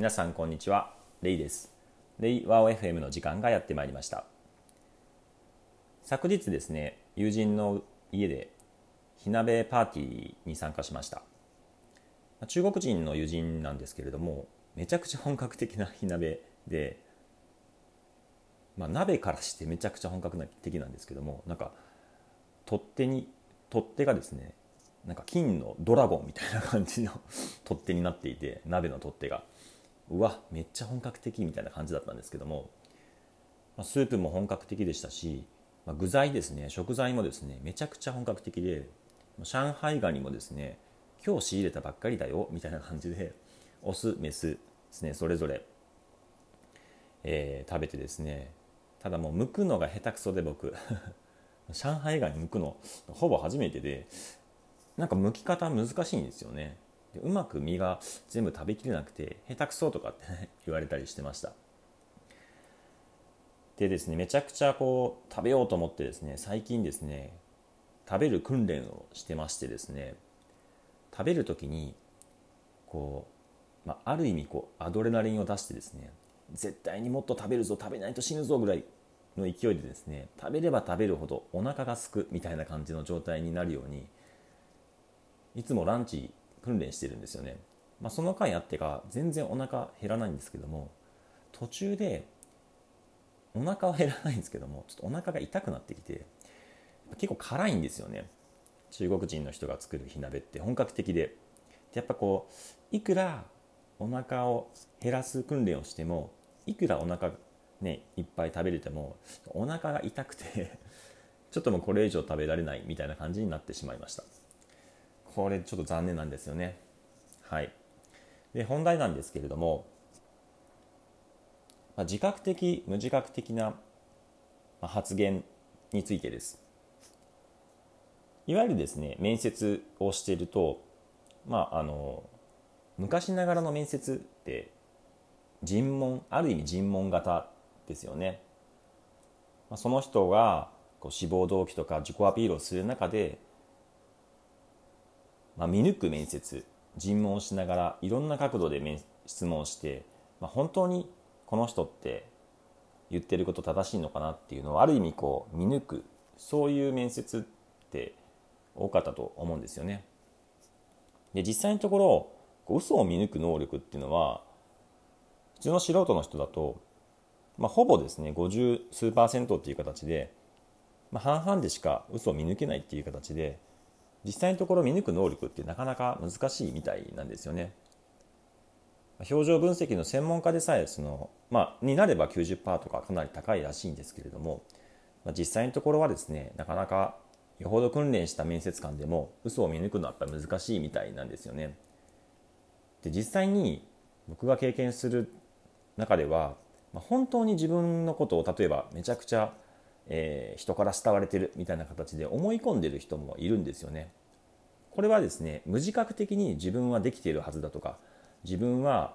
皆さんこんにちは。レイです。レイワオ FM の時間がやってまいりました。昨日ですね友人の家で火鍋パーティーに参加しました。中国人の友人なんですけれどもめちゃくちゃ本格的な火鍋でまあ、鍋からしてめちゃくちゃ本格的なんですけどもなんか取っ手に取っ手がですねなんか金のドラゴンみたいな感じの取っ手になっていて鍋の取っ手が。うわめっちゃ本格的みたいな感じだったんですけども、ま、スープも本格的でしたし、ま、具材ですね食材もですねめちゃくちゃ本格的で上海ガニもですね今日仕入れたばっかりだよみたいな感じでオスメスですねそれぞれ、えー、食べてですねただもう剥くのが下手くそで僕 上海ガニ剥くのほぼ初めてでなんか剥き方難しいんですよね。でうまく身が全部食べきれなくて下手くそとかって、ね、言われたりしてました。でですねめちゃくちゃこう食べようと思ってですね最近ですね食べる訓練をしてましてですね食べる時にこう、まあ、ある意味こうアドレナリンを出してですね絶対にもっと食べるぞ食べないと死ぬぞぐらいの勢いでですね食べれば食べるほどお腹がすくみたいな感じの状態になるようにいつもランチ訓練してるんですよね、まあ、その回あってか全然お腹減らないんですけども途中でお腹は減らないんですけどもちょっとお腹が痛くなってきて結構辛いんですよね。中国人の人が作る火鍋って本格的でやっぱこういくらお腹を減らす訓練をしてもいくらお腹ねいっぱい食べれてもお腹が痛くてちょっともうこれ以上食べられないみたいな感じになってしまいました。これちょっと残念なんですよね。はい。で本題なんですけれども、まあ、自覚的無自覚的な発言についてです。いわゆるですね面接をしているとまああの昔ながらの面接って尋問ある意味尋問型ですよね、まあ、その人がこう志望動機とか自己アピールをする中で、まあ、見抜く面接尋問をしながらいろんな角度で質問をして、まあ、本当にこの人って言ってること正しいのかなっていうのをある意味こう見抜くそういう面接って多かったと思うんですよね。で実際のところ嘘を見抜く能力っていうのは普通の素人の人だと、まあ、ほぼですね50数パーセントっていう形で、まあ、半々でしか嘘を見抜けないっていう形で実際のところ見抜く能力ってなかなか難しいみたいなんですよね。表情分析の専門家でさえその、まあ、になれば90%とかかなり高いらしいんですけれども、まあ、実際のところはですねなかなかよほど訓練した面接官でも嘘を見抜くのはやっぱり難しいみたいなんですよね。で実際に僕が経験する中では、まあ、本当に自分のことを例えばめちゃくちゃ、えー、人から慕われてるみたいな形で思い込んでる人もいるんですよね。これはですね無自覚的に自分はできているはずだとか自分は、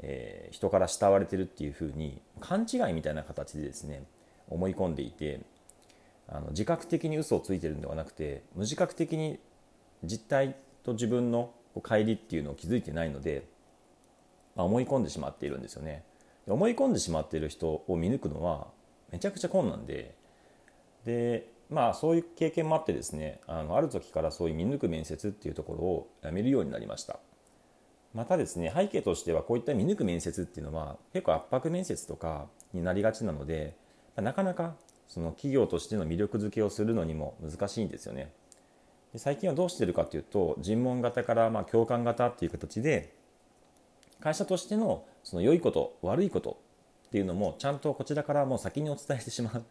えー、人から慕われてるっていうふうに勘違いみたいな形でですね思い込んでいてあの自覚的に嘘をついてるんではなくて無自覚的に実態と自分の乖離っていうのを気づいてないので、まあ、思い込んでしまっているんですよね思い込んでしまっている人を見抜くのはめちゃくちゃ困難ででまあそういう経験もあってですねあのある時からそういう見抜く面接っていうところをやめるようになりました。またですね背景としてはこういった見抜く面接っていうのは結構圧迫面接とかになりがちなのでなかなかその企業としての魅力づけをするのにも難しいんですよね。で最近はどうしてるかというと尋問型からま共感型っていう形で会社としてのその良いこと悪いことっていうのもちゃんとこちらからもう先にお伝えしてしまう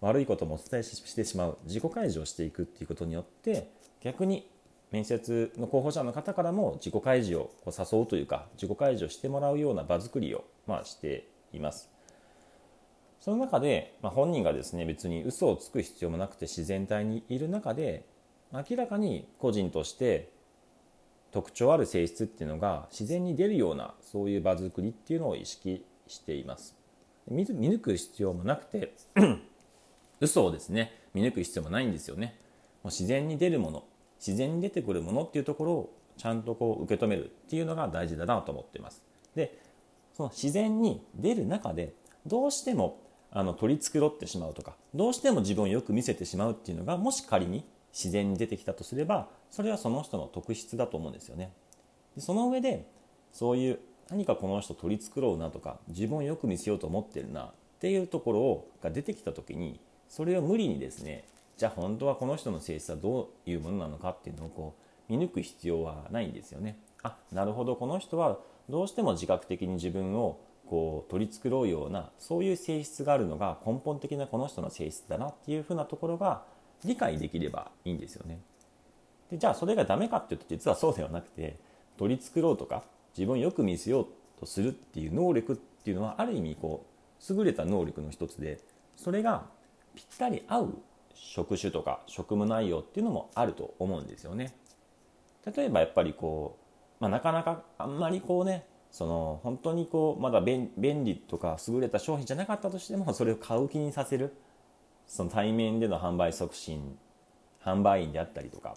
悪いこともお伝えしてしまう自己開示をしていくっていうことによって逆に面接の候補者の方からも自己開示をこう誘うというか自己開示をしてもらうような場作りをまあしています。その中で、まあ、本人がですね別に嘘をつく必要もなくて自然体にいる中で明らかに個人として特徴ある性質っていうのが自然に出るようなそういう場作りっていうのを意識しています見抜く必要もなくて嘘をですね見抜く必要もないんですよねもう自然に出るもの自然に出てくるものっていうところをちゃんとこう受け止めるっていうのが大事だなと思っていますでその自然に出る中でどうしてもあの取り繕ってしまうとかどうしても自分をよく見せてしまうっていうのがもし仮に自然に出てきたとすればそれはその人の特質だと思うんですよね。でその上でそういう何かこの人取り繕うなとか自分をよく見せようと思ってるなっていうところが出てきた時にそれを無理にですねじゃあ本当はこの人の性質はどういうものなのかっていうのをこう見抜く必要はないんですよね。あなるほどこの人はどうしても自覚的に自分をこう取り繕うようなそういう性質があるのが根本的なこの人の性質だなっていうふうなところが理解できればいいんですよね。でじゃあそれがダメかっていうと実はそうではなくて取り繕うとか自分をよく見せようとするっていう能力っていうのはある意味こう優れた能力の一つでそれがぴったり合う職種とか職務内容っていうのもあると思うんですよね。例えばやっぱりこう、まあ、なかなかあんまりこうねその本当にこうまだ便利とか優れた商品じゃなかったとしても それを買う気にさせるその対面での販売促進販売員であったりとか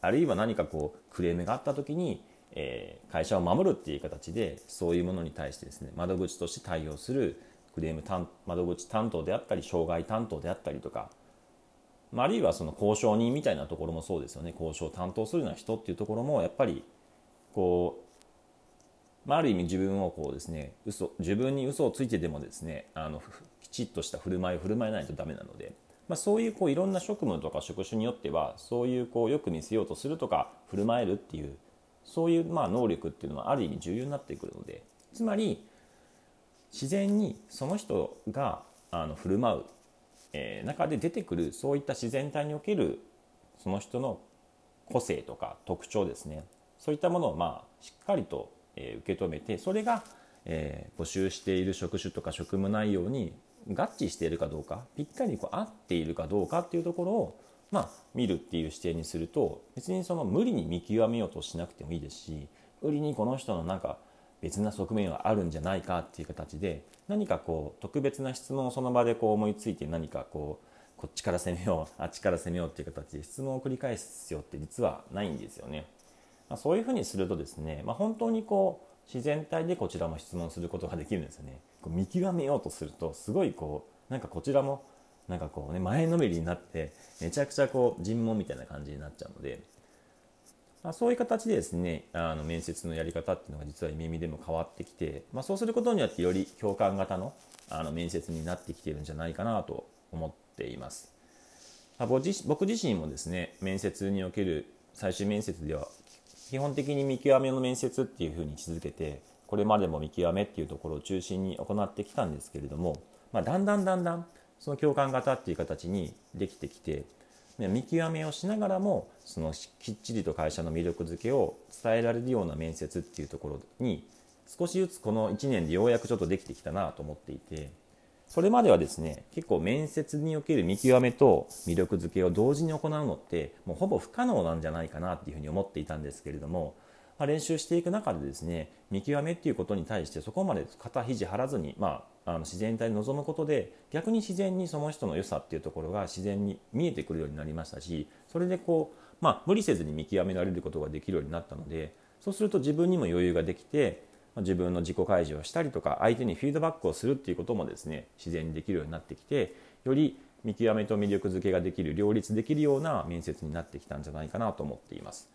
あるいは何かこうクレームがあった時に、えー、会社を守るっていう形でそういうものに対してですね窓口として対応するクレーム窓口担当であったり障害担当であったりとか、まあ、あるいはその交渉人みたいなところもそうですよね。交渉を担当するような人っていうところもやっぱりこう、まあ、ある意味自分をこうですね嘘自分に嘘をついてでもですねあのきちっとした振る舞いを振る舞えないとダメなので、まあ、そういうこういろんな職務とか職種によってはそういうこうよく見せようとするとか振る舞えるっていうそういうまあ能力っていうのはある意味重要になってくるのでつまり自然にその人があの振る舞う、えー、中で出てくるそういった自然体におけるその人の個性とか特徴ですね。そういったものをまあしっかりと、え、受け止めてそれが、えー、募集している職種とか職務内容に合致しているかどうかぴったりこう合っているかどうかっていうところを、まあ、見るっていう視点にすると別にその無理に見極めようとしなくてもいいですし無理にこの人のなんか別な側面はあるんじゃないかっていう形で何かこう特別な質問をその場でこう思いついて何かこうこっちから攻めようあっちから攻めようっていう形で質問を繰り返す必要って実はないんですよね。まあ、そういうふうにするとですね、まあ、本当にこう自然体でこちらも質問することができるんですよね。こう見極めようとするとすごいこうなんかこちらもなんかこうね前のめりになってめちゃくちゃこう尋問みたいな感じになっちゃうので、まあ、そういう形でですねあの面接のやり方っていうのが実は耳でも変わってきて、まあ、そうすることによってより共感型のあの面接になってきてるんじゃないかなと思っています。ま僕自身もですね面接における最終面接では基本的に見極めの面接っていうふうに位置づけてこれまでも見極めっていうところを中心に行ってきたんですけれども、まあ、だんだんだんだんその共感型っていう形にできてきて見極めをしながらもそのきっちりと会社の魅力づけを伝えられるような面接っていうところに少しずつこの1年でようやくちょっとできてきたなと思っていてそれまではですね結構面接における見極めと魅力づけを同時に行うのってもうほぼ不可能なんじゃないかなっていうふうに思っていたんですけれども、まあ、練習していく中でですね見極めっていうことに対してそこまで肩肘張らずに、まあ、あの自然体に臨むことで逆に自然にその人の良さっていうところが自然に見えてくるようになりましたしそれでこう、まあ、無理せずに見極められることができるようになったのでそうすると自分にも余裕ができて自分の自己開示をしたりとか相手にフィードバックをするっていうこともですね自然にできるようになってきてより見極めと魅力づけができる両立できるような面接になってきたんじゃないかなと思っています。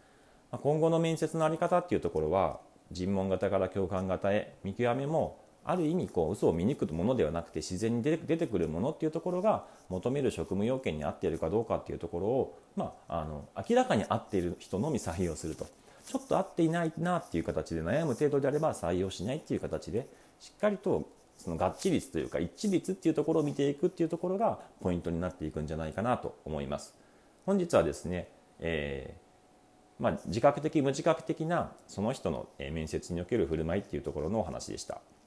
今後の面接の在り方っていうところは尋問型から共感型へ見極めもある意味こう嘘を見抜くものではなくて自然に出てくるものっていうところが求める職務要件に合っているかどうかっていうところを、まあ、あの明らかに合っている人のみ採用するとちょっと合っていないなっていう形で悩む程度であれば採用しないっていう形でしっかりとその合致率というか一致率っていうところを見ていくっていうところがポイントになっていくんじゃないかなと思います。本日はですね、えー、まあ、自覚的無自覚的なその人の面接における振る舞いっていうところのお話でした。